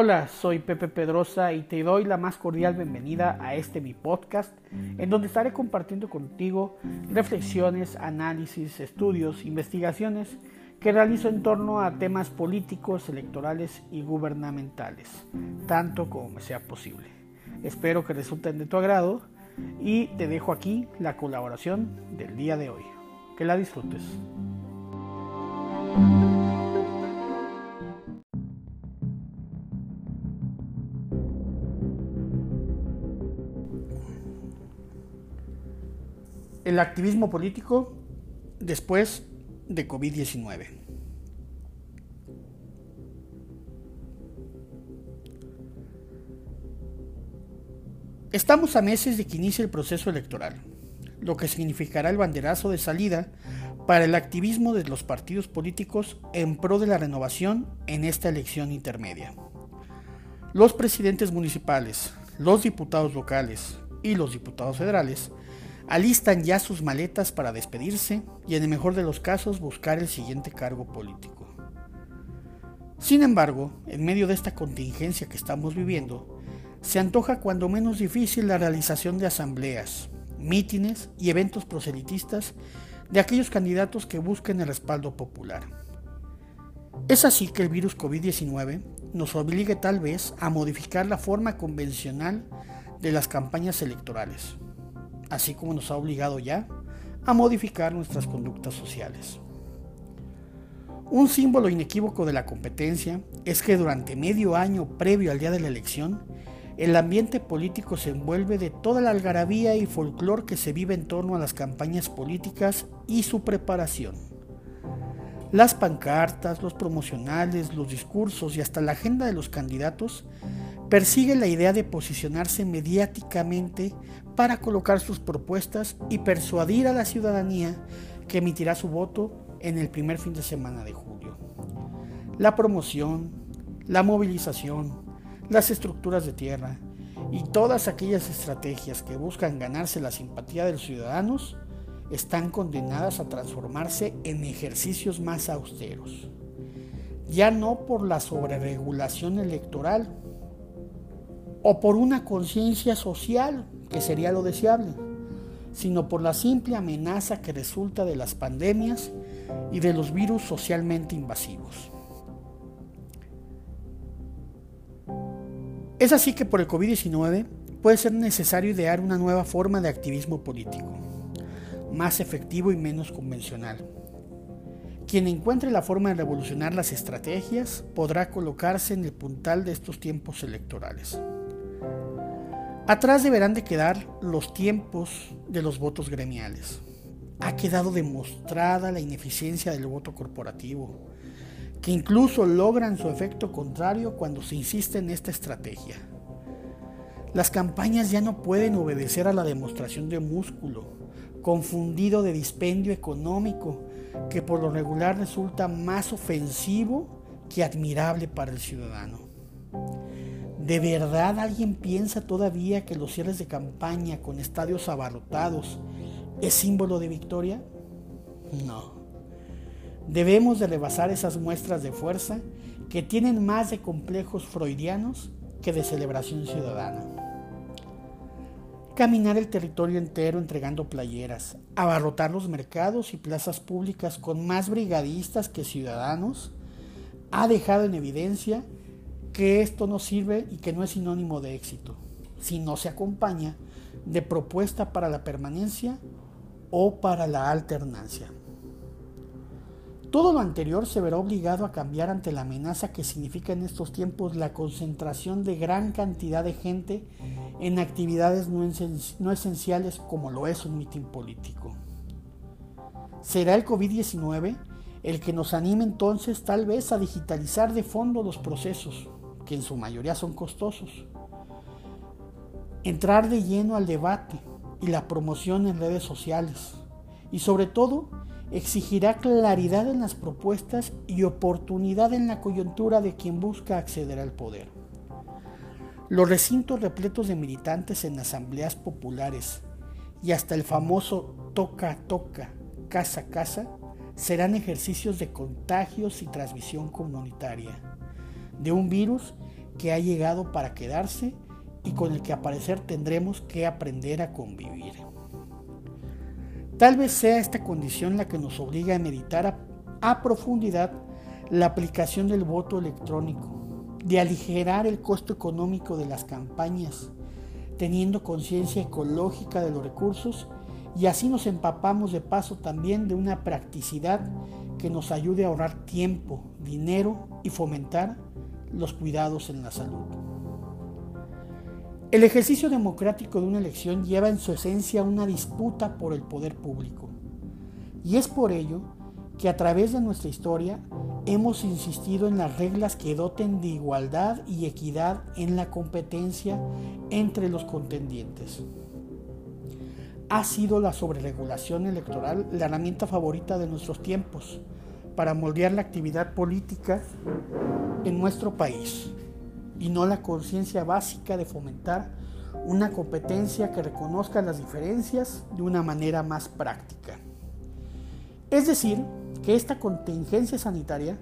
Hola, soy Pepe Pedrosa y te doy la más cordial bienvenida a este mi podcast, en donde estaré compartiendo contigo reflexiones, análisis, estudios, investigaciones que realizo en torno a temas políticos, electorales y gubernamentales, tanto como me sea posible. Espero que resulten de tu agrado y te dejo aquí la colaboración del día de hoy. Que la disfrutes. Activismo político después de COVID-19. Estamos a meses de que inicie el proceso electoral, lo que significará el banderazo de salida para el activismo de los partidos políticos en pro de la renovación en esta elección intermedia. Los presidentes municipales, los diputados locales y los diputados federales alistan ya sus maletas para despedirse y en el mejor de los casos buscar el siguiente cargo político. Sin embargo, en medio de esta contingencia que estamos viviendo, se antoja cuando menos difícil la realización de asambleas, mítines y eventos proselitistas de aquellos candidatos que busquen el respaldo popular. Es así que el virus COVID-19 nos obligue tal vez a modificar la forma convencional de las campañas electorales así como nos ha obligado ya a modificar nuestras conductas sociales. Un símbolo inequívoco de la competencia es que durante medio año previo al día de la elección, el ambiente político se envuelve de toda la algarabía y folclor que se vive en torno a las campañas políticas y su preparación. Las pancartas, los promocionales, los discursos y hasta la agenda de los candidatos persigue la idea de posicionarse mediáticamente para colocar sus propuestas y persuadir a la ciudadanía que emitirá su voto en el primer fin de semana de julio. La promoción, la movilización, las estructuras de tierra y todas aquellas estrategias que buscan ganarse la simpatía de los ciudadanos están condenadas a transformarse en ejercicios más austeros. Ya no por la sobreregulación electoral, o por una conciencia social, que sería lo deseable, sino por la simple amenaza que resulta de las pandemias y de los virus socialmente invasivos. Es así que por el COVID-19 puede ser necesario idear una nueva forma de activismo político, más efectivo y menos convencional. Quien encuentre la forma de revolucionar las estrategias podrá colocarse en el puntal de estos tiempos electorales. Atrás deberán de quedar los tiempos de los votos gremiales. Ha quedado demostrada la ineficiencia del voto corporativo, que incluso logran su efecto contrario cuando se insiste en esta estrategia. Las campañas ya no pueden obedecer a la demostración de músculo, confundido de dispendio económico, que por lo regular resulta más ofensivo que admirable para el ciudadano. ¿De verdad alguien piensa todavía que los cierres de campaña con estadios abarrotados es símbolo de victoria? No. Debemos de rebasar esas muestras de fuerza que tienen más de complejos freudianos que de celebración ciudadana. Caminar el territorio entero entregando playeras, abarrotar los mercados y plazas públicas con más brigadistas que ciudadanos, ha dejado en evidencia que esto no sirve y que no es sinónimo de éxito, si no se acompaña de propuesta para la permanencia o para la alternancia. Todo lo anterior se verá obligado a cambiar ante la amenaza que significa en estos tiempos la concentración de gran cantidad de gente en actividades no, esenciales como lo es un mitin político. ¿Será el COVID-19 el que nos anime entonces tal vez a digitalizar de fondo los procesos, que en su mayoría son costosos. Entrar de lleno al debate y la promoción en redes sociales. Y sobre todo, exigirá claridad en las propuestas y oportunidad en la coyuntura de quien busca acceder al poder. Los recintos repletos de militantes en asambleas populares y hasta el famoso toca toca, casa casa, serán ejercicios de contagios y transmisión comunitaria de un virus que ha llegado para quedarse y con el que a parecer tendremos que aprender a convivir. Tal vez sea esta condición la que nos obliga a meditar a, a profundidad la aplicación del voto electrónico, de aligerar el costo económico de las campañas, teniendo conciencia ecológica de los recursos y así nos empapamos de paso también de una practicidad que nos ayude a ahorrar tiempo, dinero y fomentar los cuidados en la salud. El ejercicio democrático de una elección lleva en su esencia una disputa por el poder público. Y es por ello que a través de nuestra historia hemos insistido en las reglas que doten de igualdad y equidad en la competencia entre los contendientes. Ha sido la sobreregulación electoral la herramienta favorita de nuestros tiempos para moldear la actividad política en nuestro país y no la conciencia básica de fomentar una competencia que reconozca las diferencias de una manera más práctica. Es decir, que esta contingencia sanitaria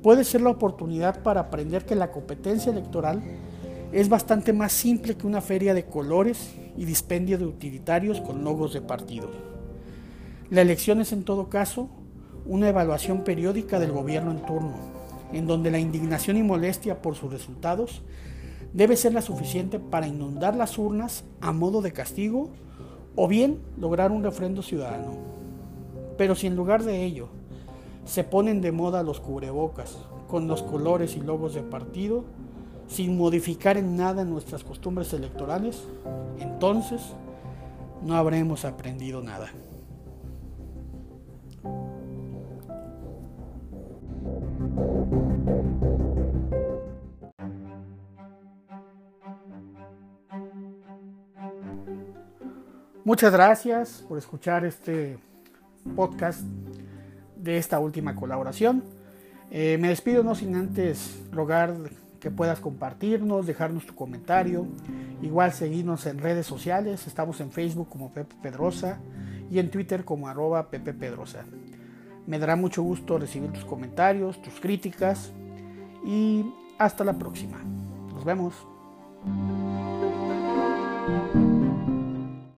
puede ser la oportunidad para aprender que la competencia electoral es bastante más simple que una feria de colores y dispendio de utilitarios con logos de partido. La elección es en todo caso una evaluación periódica del gobierno en turno, en donde la indignación y molestia por sus resultados debe ser la suficiente para inundar las urnas a modo de castigo o bien lograr un refrendo ciudadano. Pero si en lugar de ello se ponen de moda los cubrebocas con los colores y logos de partido, sin modificar en nada nuestras costumbres electorales, entonces no habremos aprendido nada. Muchas gracias por escuchar este podcast de esta última colaboración. Eh, me despido no sin antes rogar que puedas compartirnos, dejarnos tu comentario, igual seguirnos en redes sociales, estamos en Facebook como Pepe Pedrosa y en Twitter como arroba Pepe Pedrosa. Me dará mucho gusto recibir tus comentarios, tus críticas y hasta la próxima. Nos vemos.